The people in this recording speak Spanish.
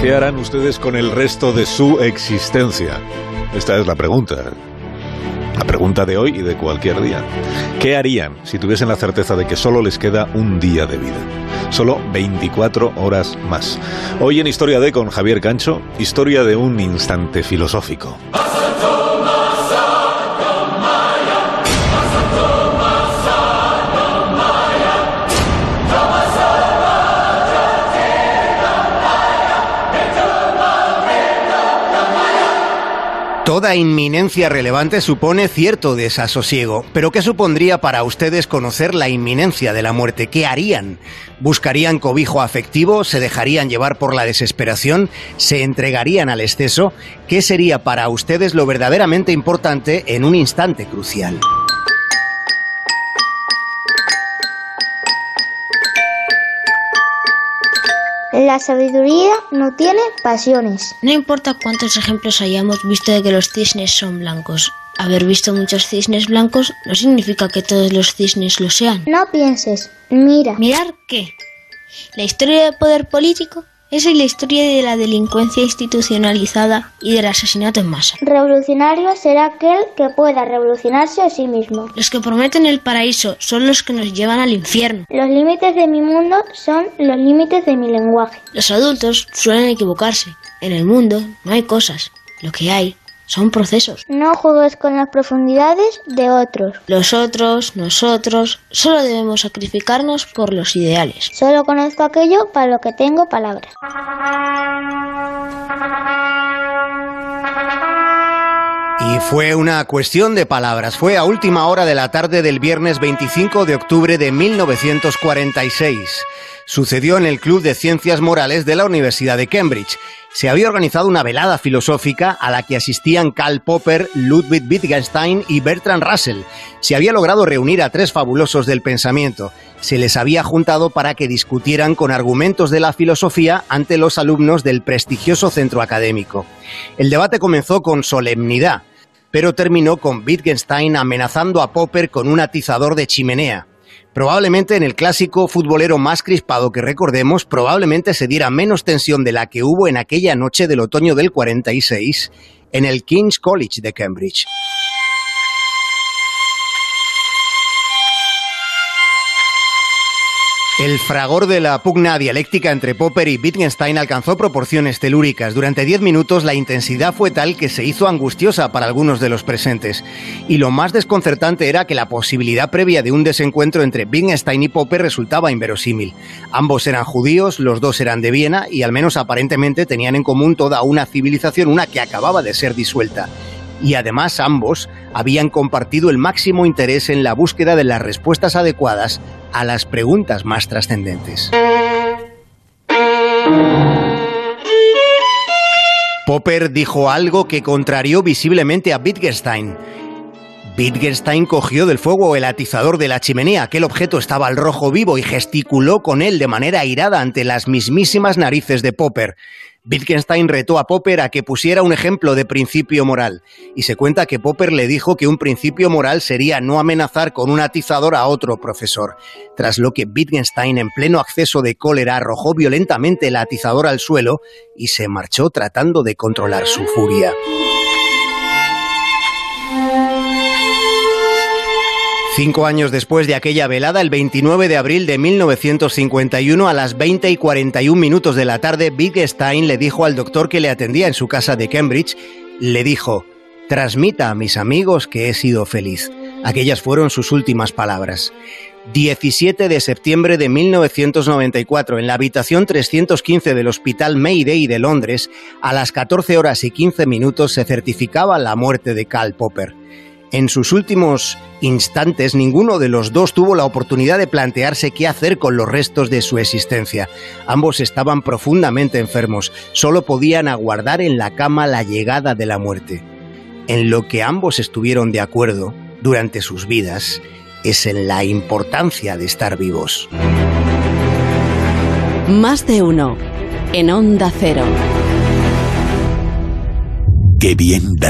¿Qué harán ustedes con el resto de su existencia? Esta es la pregunta. La pregunta de hoy y de cualquier día. ¿Qué harían si tuviesen la certeza de que solo les queda un día de vida? Solo 24 horas más. Hoy en Historia de con Javier Cancho, historia de un instante filosófico. Toda inminencia relevante supone cierto desasosiego, pero ¿qué supondría para ustedes conocer la inminencia de la muerte? ¿Qué harían? ¿Buscarían cobijo afectivo? ¿Se dejarían llevar por la desesperación? ¿Se entregarían al exceso? ¿Qué sería para ustedes lo verdaderamente importante en un instante crucial? La sabiduría no tiene pasiones. No importa cuántos ejemplos hayamos visto de que los cisnes son blancos. Haber visto muchos cisnes blancos no significa que todos los cisnes lo sean. No pienses, mira. ¿Mirar qué? ¿La historia del poder político? Esa es la historia de la delincuencia institucionalizada y del asesinato en masa. Revolucionario será aquel que pueda revolucionarse a sí mismo. Los que prometen el paraíso son los que nos llevan al infierno. Los límites de mi mundo son los límites de mi lenguaje. Los adultos suelen equivocarse. En el mundo no hay cosas. Lo que hay son procesos. No juegues con las profundidades de otros. Los otros, nosotros, solo debemos sacrificarnos por los ideales. Solo conozco aquello para lo que tengo palabras. Fue una cuestión de palabras. Fue a última hora de la tarde del viernes 25 de octubre de 1946. Sucedió en el Club de Ciencias Morales de la Universidad de Cambridge. Se había organizado una velada filosófica a la que asistían Karl Popper, Ludwig Wittgenstein y Bertrand Russell. Se había logrado reunir a tres fabulosos del pensamiento. Se les había juntado para que discutieran con argumentos de la filosofía ante los alumnos del prestigioso centro académico. El debate comenzó con solemnidad, pero terminó con Wittgenstein amenazando a Popper con un atizador de chimenea. Probablemente en el clásico futbolero más crispado que recordemos, probablemente se diera menos tensión de la que hubo en aquella noche del otoño del 46 en el King's College de Cambridge. El fragor de la pugna dialéctica entre Popper y Wittgenstein alcanzó proporciones telúricas. Durante diez minutos la intensidad fue tal que se hizo angustiosa para algunos de los presentes. Y lo más desconcertante era que la posibilidad previa de un desencuentro entre Wittgenstein y Popper resultaba inverosímil. Ambos eran judíos, los dos eran de Viena y al menos aparentemente tenían en común toda una civilización, una que acababa de ser disuelta y además ambos habían compartido el máximo interés en la búsqueda de las respuestas adecuadas a las preguntas más trascendentes. Popper dijo algo que contrarió visiblemente a Wittgenstein. Wittgenstein cogió del fuego el atizador de la chimenea. Aquel objeto estaba al rojo vivo y gesticuló con él de manera airada ante las mismísimas narices de Popper. Wittgenstein retó a Popper a que pusiera un ejemplo de principio moral, y se cuenta que Popper le dijo que un principio moral sería no amenazar con un atizador a otro profesor, tras lo que Wittgenstein en pleno acceso de cólera arrojó violentamente el atizador al suelo y se marchó tratando de controlar su furia. Cinco años después de aquella velada, el 29 de abril de 1951, a las 20 y 41 minutos de la tarde, Wittgenstein le dijo al doctor que le atendía en su casa de Cambridge, le dijo, transmita a mis amigos que he sido feliz. Aquellas fueron sus últimas palabras. 17 de septiembre de 1994, en la habitación 315 del Hospital Mayday de Londres, a las 14 horas y 15 minutos se certificaba la muerte de Karl Popper. En sus últimos instantes, ninguno de los dos tuvo la oportunidad de plantearse qué hacer con los restos de su existencia. Ambos estaban profundamente enfermos, solo podían aguardar en la cama la llegada de la muerte. En lo que ambos estuvieron de acuerdo durante sus vidas es en la importancia de estar vivos. Más de uno en Onda Cero. Qué bien da